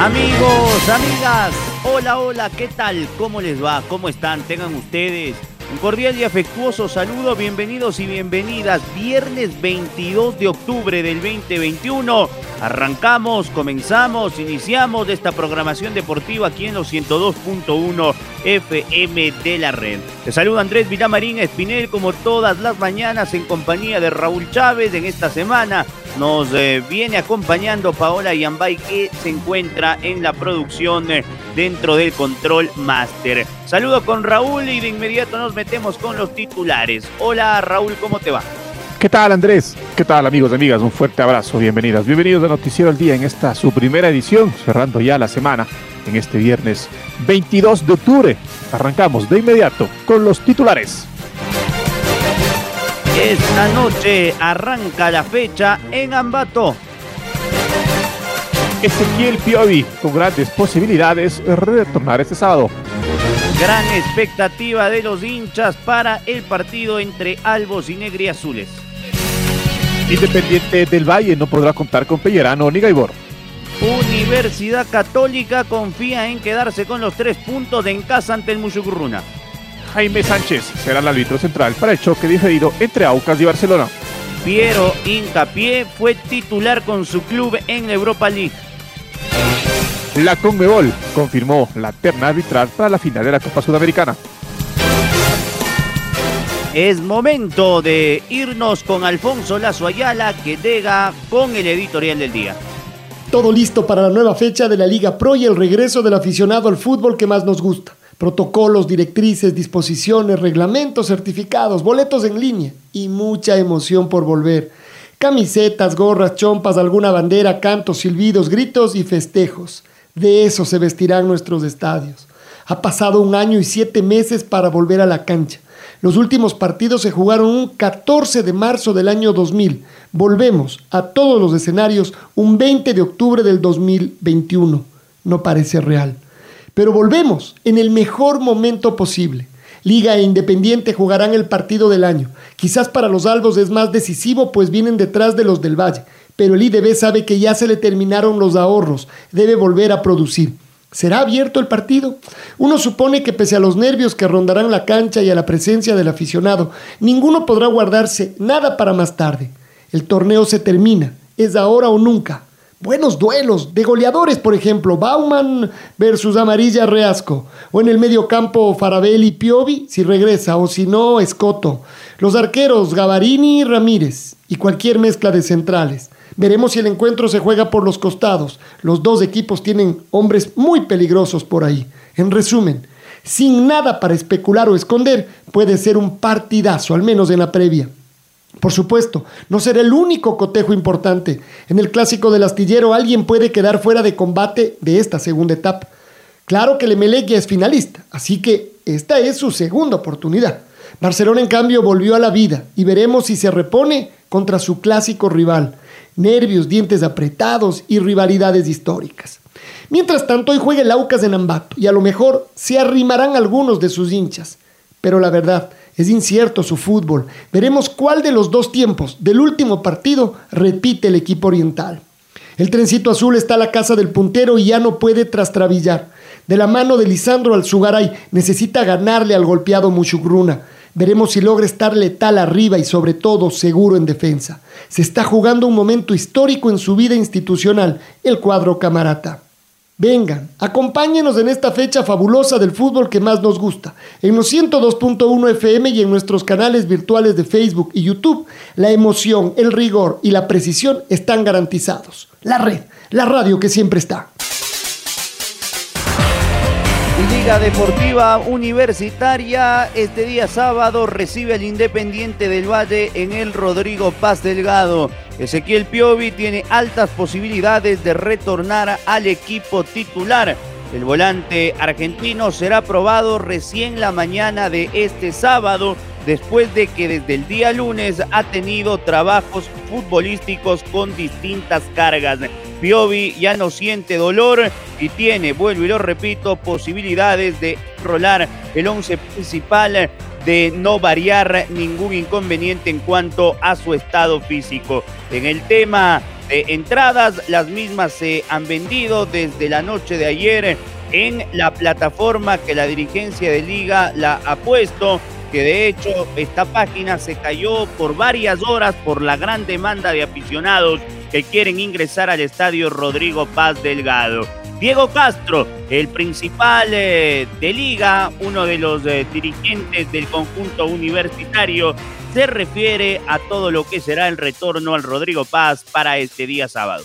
Amigos, amigas, hola, hola, ¿qué tal? ¿Cómo les va? ¿Cómo están? Tengan ustedes un cordial y afectuoso saludo, bienvenidos y bienvenidas. Viernes 22 de octubre del 2021. Arrancamos, comenzamos, iniciamos esta programación deportiva aquí en los 102.1 FM de la red. Te saluda Andrés Villamarín Espinel como todas las mañanas en compañía de Raúl Chávez en esta semana. Nos eh, viene acompañando Paola Yambay que se encuentra en la producción eh, dentro del control master. Saludo con Raúl y de inmediato nos metemos con los titulares. Hola Raúl, ¿cómo te va? ¿Qué tal Andrés? ¿Qué tal amigos y amigas? Un fuerte abrazo, bienvenidas. Bienvenidos a Noticiero al Día en esta su primera edición, cerrando ya la semana en este viernes 22 de octubre. Arrancamos de inmediato con los titulares. Esta noche arranca la fecha en Ambato. Ezequiel Piovi con grandes posibilidades de retornar este sábado. Gran expectativa de los hinchas para el partido entre Albos y Negri Azules. Independiente del Valle no podrá contar con Pellerano ni Gaibor. Universidad Católica confía en quedarse con los tres puntos en casa ante el Muchucurruna. Jaime Sánchez será el árbitro central para el choque diferido entre Aucas y Barcelona. Piero Incapié fue titular con su club en la Europa League. La Conmebol confirmó la terna arbitral para la final de la Copa Sudamericana. Es momento de irnos con Alfonso Lazo Ayala que llega con el editorial del día. Todo listo para la nueva fecha de la Liga Pro y el regreso del aficionado al fútbol que más nos gusta. Protocolos, directrices, disposiciones, reglamentos, certificados, boletos en línea y mucha emoción por volver. Camisetas, gorras, chompas, alguna bandera, cantos, silbidos, gritos y festejos. De eso se vestirán nuestros estadios. Ha pasado un año y siete meses para volver a la cancha. Los últimos partidos se jugaron un 14 de marzo del año 2000. Volvemos a todos los escenarios un 20 de octubre del 2021. No parece real. Pero volvemos en el mejor momento posible. Liga e Independiente jugarán el partido del año. Quizás para los albos es más decisivo, pues vienen detrás de los del Valle pero el IDB sabe que ya se le terminaron los ahorros, debe volver a producir. ¿Será abierto el partido? Uno supone que pese a los nervios que rondarán la cancha y a la presencia del aficionado, ninguno podrá guardarse nada para más tarde. El torneo se termina, es ahora o nunca. Buenos duelos, de goleadores, por ejemplo, Bauman versus Amarilla Reasco, o en el medio campo Farabelli Piovi, si regresa, o si no, Escoto. Los arqueros Gavarini y Ramírez, y cualquier mezcla de centrales. Veremos si el encuentro se juega por los costados. Los dos equipos tienen hombres muy peligrosos por ahí. En resumen, sin nada para especular o esconder, puede ser un partidazo, al menos en la previa. Por supuesto, no será el único cotejo importante. En el clásico del astillero alguien puede quedar fuera de combate de esta segunda etapa. Claro que el Emelec ya es finalista, así que esta es su segunda oportunidad. Barcelona en cambio volvió a la vida y veremos si se repone contra su clásico rival nervios, dientes apretados y rivalidades históricas. Mientras tanto, hoy juega el Aucas en Ambato y a lo mejor se arrimarán algunos de sus hinchas. Pero la verdad, es incierto su fútbol. Veremos cuál de los dos tiempos del último partido repite el equipo oriental. El trencito azul está a la casa del puntero y ya no puede trastrabillar. De la mano de Lisandro Alzugaray necesita ganarle al golpeado Mushugruna. Veremos si logra estar letal arriba y sobre todo seguro en defensa. Se está jugando un momento histórico en su vida institucional, el cuadro camarata. Vengan, acompáñenos en esta fecha fabulosa del fútbol que más nos gusta. En los 102.1 FM y en nuestros canales virtuales de Facebook y YouTube, la emoción, el rigor y la precisión están garantizados. La red, la radio que siempre está. Liga Deportiva Universitaria este día sábado recibe al Independiente del Valle en el Rodrigo Paz Delgado. Ezequiel Piovi tiene altas posibilidades de retornar al equipo titular. El volante argentino será probado recién la mañana de este sábado, después de que desde el día lunes ha tenido trabajos futbolísticos con distintas cargas. Piovi ya no siente dolor y tiene, vuelvo y lo repito, posibilidades de rolar el once principal de no variar ningún inconveniente en cuanto a su estado físico. En el tema de entradas, las mismas se han vendido desde la noche de ayer en la plataforma que la dirigencia de liga la ha puesto que de hecho esta página se cayó por varias horas por la gran demanda de aficionados que quieren ingresar al estadio Rodrigo Paz Delgado. Diego Castro, el principal eh, de liga, uno de los eh, dirigentes del conjunto universitario, se refiere a todo lo que será el retorno al Rodrigo Paz para este día sábado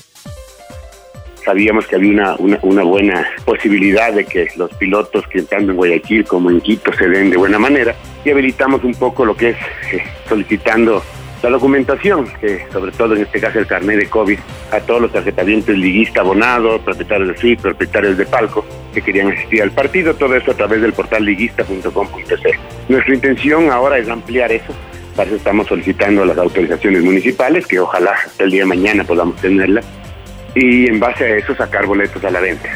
sabíamos que había una, una, buena posibilidad de que los pilotos que tanto en Guayaquil como en Quito se den de buena manera y habilitamos un poco lo que es eh, solicitando la documentación, que sobre todo en este caso el carnet de COVID, a todos los tarjetavientes liguista abonado, propietarios de suite, propietarios de palco, que querían asistir al partido, todo eso a través del portal liguista.com.c. Nuestra intención ahora es ampliar eso, para eso estamos solicitando las autorizaciones municipales, que ojalá hasta el día de mañana podamos tenerlas, y en base a eso sacar boletos a la venta.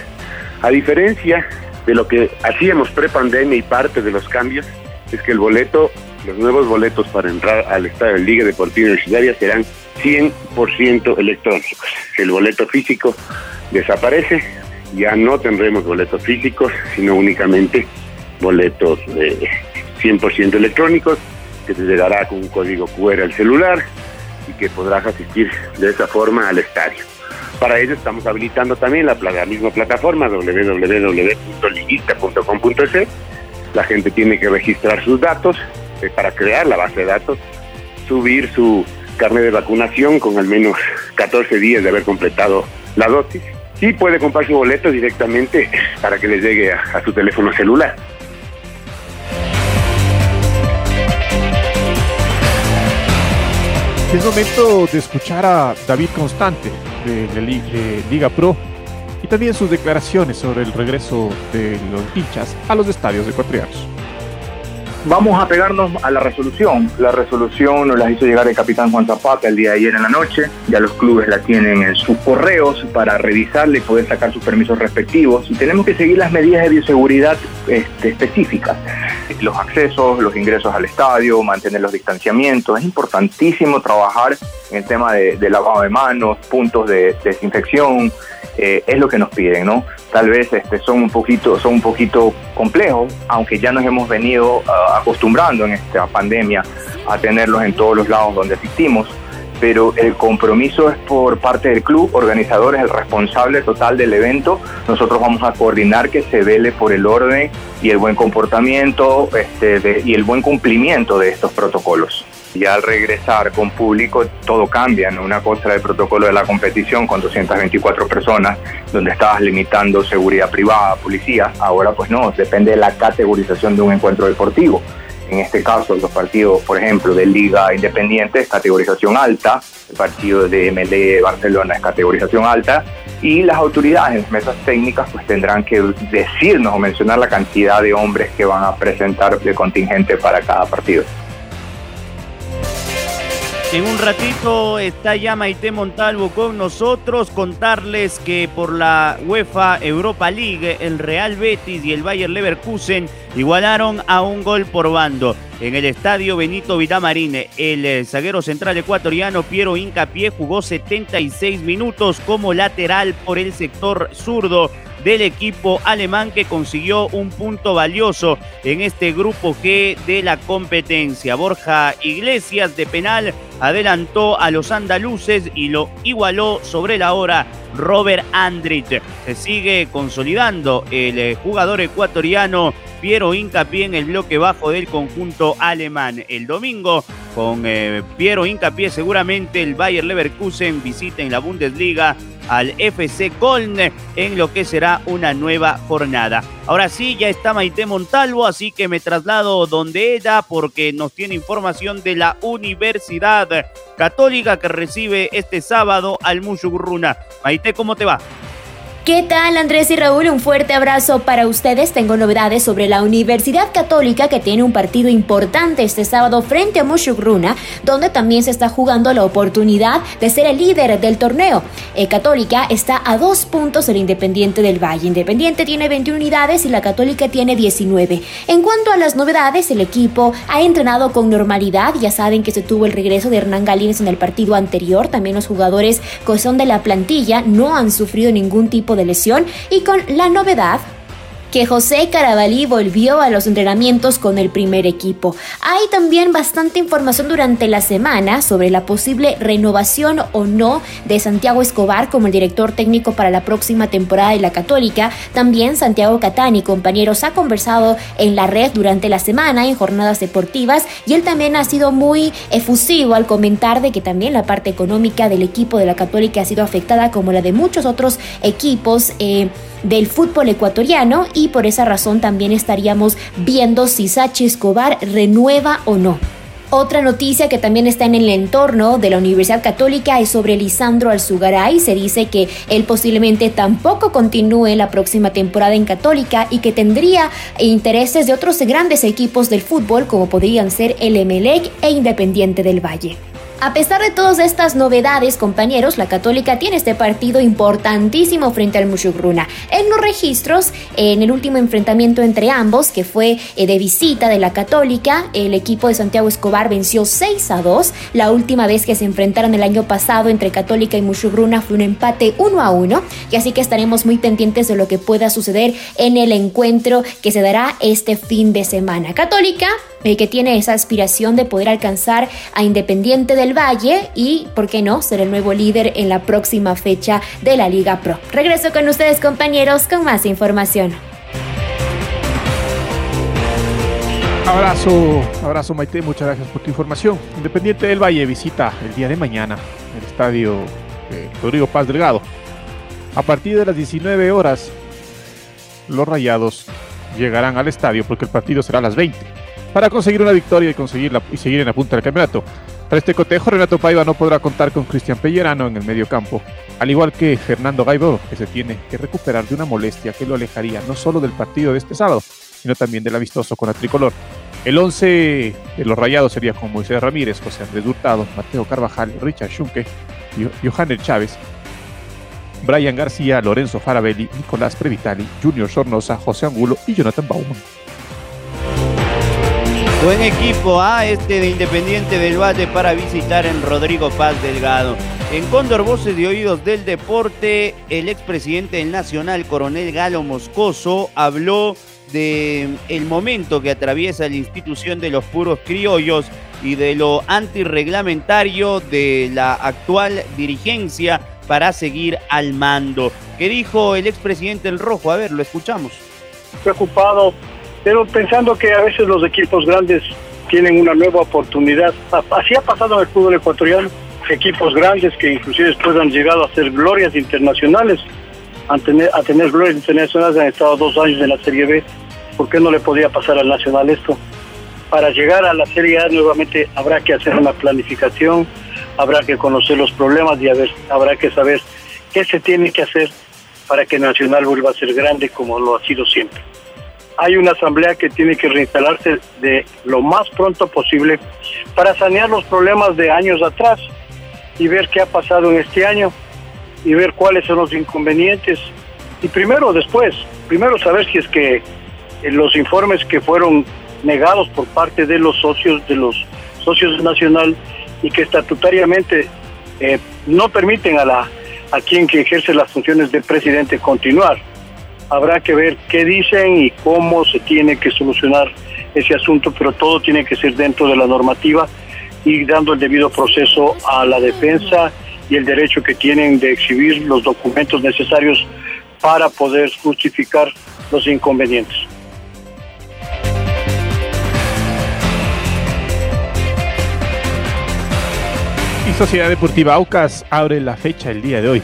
A diferencia de lo que hacíamos pre-pandemia y parte de los cambios, es que el boleto los nuevos boletos para entrar al estadio de Liga Deportiva Universitaria serán 100% electrónicos. El boleto físico desaparece, ya no tendremos boletos físicos, sino únicamente boletos de 100% electrónicos, que te llegará con un código QR al celular y que podrás asistir de esa forma al estadio. Para ello estamos habilitando también la, la misma plataforma www.liguista.com.es. La gente tiene que registrar sus datos, este, para crear la base de datos, subir su carnet de vacunación con al menos 14 días de haber completado la dosis y puede comprar su boleto directamente para que le llegue a, su teléfono celular. Es momento de escuchar a David Constante de, Liga Pro y también sus declaraciones sobre el regreso de los hinchas a los estadios ecuatorianos. Vamos a pegarnos a la resolución. La resolución nos la hizo llegar el capitán Juan Zapata el día de ayer en la noche. Ya los clubes la tienen en sus correos para revisarla y poder sacar sus permisos respectivos. Y tenemos que seguir las medidas de bioseguridad este, específicas. Los accesos, los ingresos al estadio, mantener los distanciamientos. Es importantísimo trabajar en el tema de, lavado de manos, puntos de desinfección. Eh, es lo que nos piden, ¿no? tal vez este, son, un poquito, son un poquito complejos, aunque ya nos hemos venido ah, acostumbrando en esta pandemia a tenerlos en todos los lados donde asistimos, pero el compromiso es por parte del club, organizador es el responsable total del evento, nosotros vamos a coordinar que se vele por el orden y el buen comportamiento este, y el buen cumplimiento de estos protocolos. Ya al regresar con público todo cambia, ¿no? Una cosa era el protocolo de la competición con 224 personas, donde estabas limitando seguridad privada, policía, ahora pues no, depende de la categorización de un encuentro deportivo. En este caso, los partidos, por ejemplo, de Liga Independiente es categorización alta, el partido de MLE Barcelona es categorización alta, y las autoridades, mesas técnicas, pues tendrán que decirnos o mencionar la cantidad de hombres que van a presentar de contingente para cada partido. En un ratito está ya Maite Montalvo con nosotros. Contarles que por la UEFA Europa League, el Real Betis y el Bayer Leverkusen igualaron a un gol por bando. En el estadio Benito Villamarín, el zaguero central ecuatoriano Piero Incapié jugó 76 minutos como lateral por el sector zurdo del equipo alemán que consiguió un punto valioso en este grupo G de la competencia. Borja Iglesias de penal adelantó a los andaluces y lo igualó sobre la hora Robert Andrich. Se sigue consolidando el eh, jugador ecuatoriano Piero Hincapié en el bloque bajo del conjunto alemán. El domingo, con eh, Piero Hincapié, seguramente el Bayer Leverkusen visita en la Bundesliga al FC Köln en lo que será una nueva jornada. Ahora sí, ya está Maite Montalvo, así que me traslado donde ella porque nos tiene información de la Universidad Católica que recibe este sábado al Mushugurruna. Maite, ¿cómo te va? ¿Qué tal Andrés y Raúl? Un fuerte abrazo para ustedes. Tengo novedades sobre la Universidad Católica que tiene un partido importante este sábado frente a Mushugruna, donde también se está jugando la oportunidad de ser el líder del torneo. Eh, Católica está a dos puntos del Independiente del Valle. Independiente tiene 21 unidades y la Católica tiene 19. En cuanto a las novedades, el equipo ha entrenado con normalidad. Ya saben que se tuvo el regreso de Hernán Galíndez en el partido anterior. También los jugadores que son de la plantilla no han sufrido ningún tipo de lesión y con la novedad que José Carabalí volvió a los entrenamientos con el primer equipo. Hay también bastante información durante la semana sobre la posible renovación o no de Santiago Escobar como el director técnico para la próxima temporada de la Católica. También Santiago Catani, compañeros, ha conversado en la red durante la semana en jornadas deportivas y él también ha sido muy efusivo al comentar de que también la parte económica del equipo de la Católica ha sido afectada como la de muchos otros equipos. Eh, del fútbol ecuatoriano y por esa razón también estaríamos viendo si Sachi Escobar renueva o no. Otra noticia que también está en el entorno de la Universidad Católica es sobre Lisandro Alzugaray. Se dice que él posiblemente tampoco continúe la próxima temporada en Católica y que tendría intereses de otros grandes equipos del fútbol como podrían ser el Emelec e Independiente del Valle. A pesar de todas estas novedades, compañeros, la Católica tiene este partido importantísimo frente al Mushugruna. En los registros, en el último enfrentamiento entre ambos, que fue eh, de visita de la Católica, el equipo de Santiago Escobar venció 6 a 2. La última vez que se enfrentaron el año pasado entre Católica y Mushugruna fue un empate 1 a 1. Y así que estaremos muy pendientes de lo que pueda suceder en el encuentro que se dará este fin de semana. Católica, eh, que tiene esa aspiración de poder alcanzar a Independiente del Valle y, ¿por qué no?, ser el nuevo líder en la próxima fecha de la Liga Pro. Regreso con ustedes, compañeros, con más información. Abrazo, abrazo Maite, muchas gracias por tu información. Independiente del Valle visita el día de mañana el estadio Rodrigo Paz Delgado. A partir de las 19 horas, los rayados llegarán al estadio porque el partido será a las 20 para conseguir una victoria y, conseguirla, y seguir en la punta del campeonato. Para este cotejo, Renato Paiva no podrá contar con Cristian Pellerano en el medio campo, al igual que Fernando Gaibor, que se tiene que recuperar de una molestia que lo alejaría no solo del partido de este sábado, sino también del amistoso con la tricolor. El 11 de los rayados sería con Moisés Ramírez, José Andrés Hurtado, Mateo Carvajal, Richard Schunke, Johannes Chávez, Brian García, Lorenzo Farabelli, Nicolás Previtali, Junior Sornosa, José Angulo y Jonathan Bauman. Buen equipo a este de Independiente del Valle para visitar en Rodrigo Paz Delgado. En Cóndor Voces de Oídos del Deporte, el expresidente del Nacional, coronel Galo Moscoso, habló de el momento que atraviesa la institución de los puros criollos y de lo antirreglamentario de la actual dirigencia para seguir al mando. ¿Qué dijo el expresidente El Rojo? A ver, lo escuchamos. Preocupado pero pensando que a veces los equipos grandes tienen una nueva oportunidad. Así ha pasado en el fútbol ecuatoriano, equipos grandes que inclusive después han llegado a ser glorias internacionales, a tener, a tener glorias internacionales, han estado dos años en la Serie B. ¿Por qué no le podía pasar al Nacional esto? Para llegar a la Serie A nuevamente habrá que hacer una planificación, habrá que conocer los problemas y habrá que saber qué se tiene que hacer para que Nacional vuelva a ser grande como lo ha sido siempre hay una asamblea que tiene que reinstalarse de lo más pronto posible para sanear los problemas de años atrás y ver qué ha pasado en este año y ver cuáles son los inconvenientes. Y primero, después, primero saber si es que eh, los informes que fueron negados por parte de los socios de los socios nacional y que estatutariamente eh, no permiten a la a quien que ejerce las funciones de presidente continuar habrá que ver qué dicen y cómo se tiene que solucionar ese asunto, pero todo tiene que ser dentro de la normativa y dando el debido proceso a la defensa y el derecho que tienen de exhibir los documentos necesarios para poder justificar los inconvenientes. Y Sociedad Deportiva Aucas abre la fecha el día de hoy,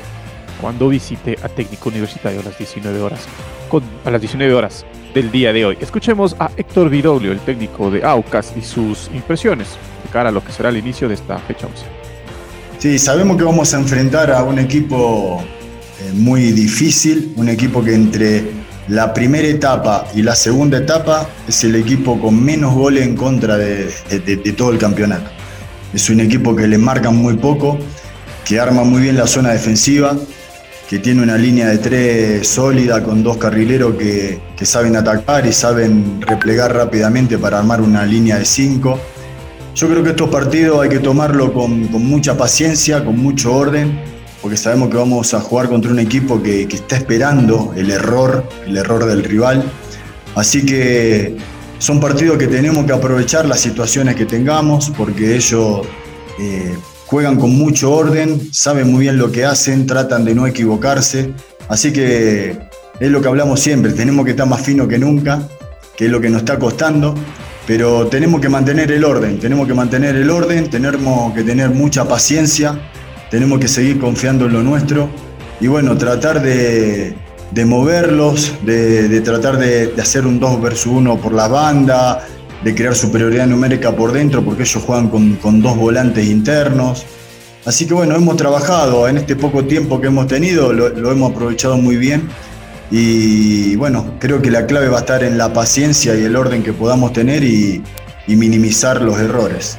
cuando visite a Técnico Universitario a las 19 horas. A las 19 horas del día de hoy. Escuchemos a Héctor Vidoglio, el técnico de Aucas, y sus impresiones de cara a lo que será el inicio de esta fecha 11. Sí, sabemos que vamos a enfrentar a un equipo eh, muy difícil, un equipo que entre la primera etapa y la segunda etapa es el equipo con menos goles en contra de, de todo el campeonato. Es un equipo que le marcan muy poco, que arma muy bien la zona defensiva, que tiene una línea de tres sólida con dos carrileros que, que saben atacar y saben replegar rápidamente para armar una línea de cinco. Yo creo que estos partidos hay que tomarlo con, con, mucha paciencia, con mucho orden, porque sabemos que vamos a jugar contra un equipo que, que, está esperando el error, el error del rival. Así que son partidos que tenemos que aprovechar las situaciones que tengamos, porque ellos eh, juegan con mucho orden, saben muy bien lo que hacen, tratan de no equivocarse. Así que es lo que hablamos siempre, tenemos que estar más fino que nunca, que es lo que nos está costando pero tenemos que mantener el orden, tenemos que mantener el orden, tenemos que tener mucha paciencia, tenemos que seguir confiando en lo nuestro y bueno, tratar de, de moverlos, de, de tratar de, de, hacer un 2 versus 1 por la banda, de crear superioridad numérica por dentro, porque ellos juegan con, con dos volantes internos. Así que bueno, hemos trabajado en este poco tiempo que hemos tenido, lo, hemos aprovechado muy bien y bueno, creo que la clave va a estar en la paciencia y el orden que podamos tener y, y minimizar los errores.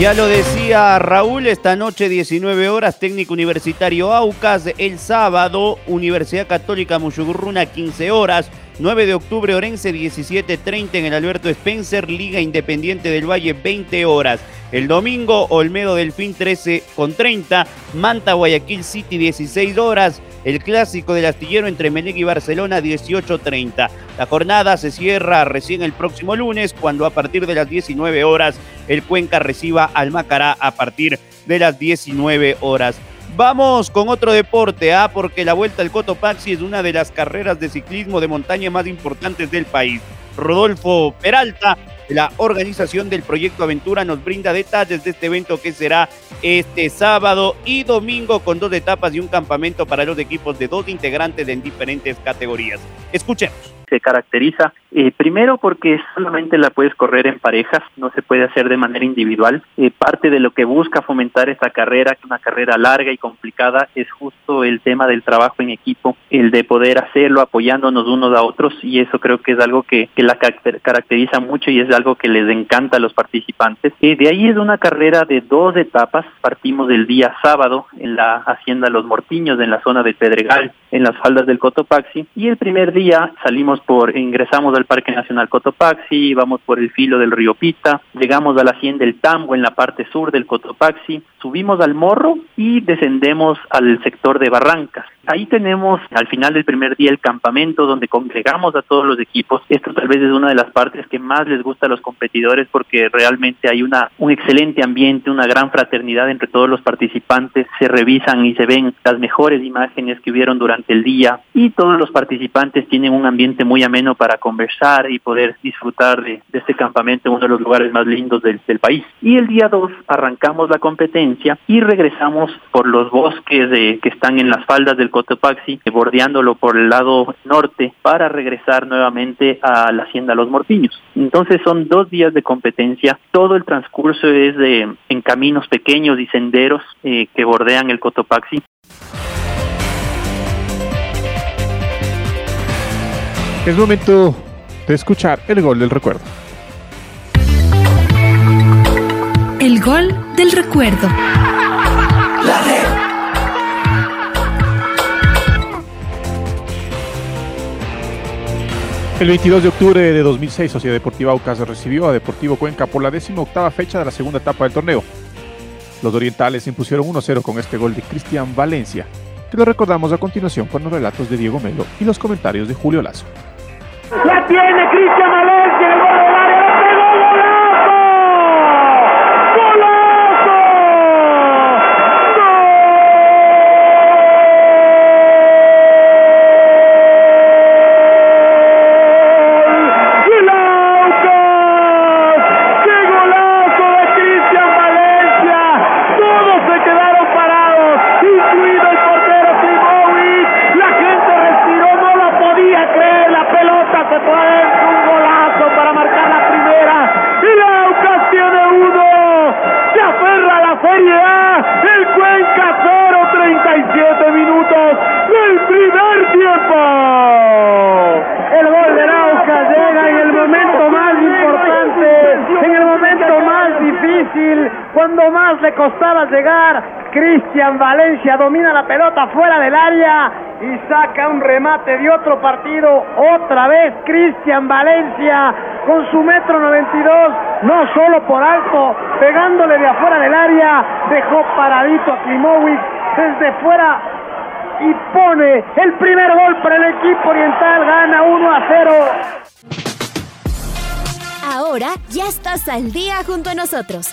Ya lo decía Raúl, esta noche 19 horas, técnico universitario Aucas, el sábado Universidad Católica Mushugurruna 15 horas, 9 de octubre Orense 17.30 en el Alberto Spencer, Liga Independiente del Valle 20 horas. El domingo Olmedo Delfín 13 con 30, Manta Guayaquil City 16 horas, el clásico del astillero entre Melec y Barcelona 18.30. La jornada se cierra recién el próximo lunes cuando a partir de las 19 horas el Cuenca reciba al Macará a partir de las 19 horas. Vamos con otro deporte, ¿ah? porque la Vuelta al Cotopaxi es una de las carreras de ciclismo de montaña más importantes del país. Rodolfo Peralta, la organización del Proyecto Aventura, nos brinda detalles de este evento que será este sábado y domingo con dos etapas y un campamento para los equipos de dos integrantes en diferentes categorías. Escuchemos se caracteriza eh, primero porque solamente la puedes correr en parejas, no se puede hacer de manera individual. Eh, parte de lo que busca fomentar esta carrera, que es una carrera larga y complicada, es justo el tema del trabajo en equipo, el de poder hacerlo apoyándonos unos a otros y eso creo que es algo que, que la caracteriza mucho y es algo que les encanta a los participantes. Eh, de ahí es una carrera de dos etapas, partimos del día sábado en la hacienda Los Mortiños, en la zona de Pedregal, en las faldas del Cotopaxi y el primer día salimos por, ingresamos al Parque Nacional Cotopaxi, vamos por el filo del río Pita, llegamos a la hacienda del Tambo en la parte sur del Cotopaxi, subimos al Morro y descendemos al sector de Barrancas. Ahí tenemos al final del primer día el campamento donde congregamos a todos los equipos. Esto tal vez es una de las partes que más les gusta a los competidores porque realmente hay una un excelente ambiente, una gran fraternidad entre todos los participantes. Se revisan y se ven las mejores imágenes que hubieron durante el día y todos los participantes tienen un ambiente muy ameno para conversar y poder disfrutar de, este campamento en uno de los lugares más lindos del, país. Y el día 2 arrancamos la competencia y regresamos por los bosques que están en las faldas del Cotopaxi, bordeándolo por el lado norte para regresar nuevamente a la hacienda Los Mortiños. Entonces son dos días de competencia, todo el transcurso es de en caminos pequeños y senderos eh, que bordean el Cotopaxi. Es momento de escuchar el gol del recuerdo. El gol del recuerdo. El 22 de octubre de 2006, Sociedad Deportiva Aucas recibió a Deportivo Cuenca por la 18 fecha de la segunda etapa del torneo. Los orientales impusieron 1-0 con este gol de Cristian Valencia. que lo recordamos a continuación con los relatos de Diego Melo y los comentarios de Julio Lazo. La tiene Cristian más le costaba llegar, Cristian Valencia domina la pelota fuera del área y saca un remate de otro partido. Otra vez Cristian Valencia con su metro 92, no solo por alto, pegándole de afuera del área, dejó paradito a Klimovic desde fuera y pone el primer gol para el equipo oriental, gana 1 a 0. Ahora ya estás al día junto a nosotros.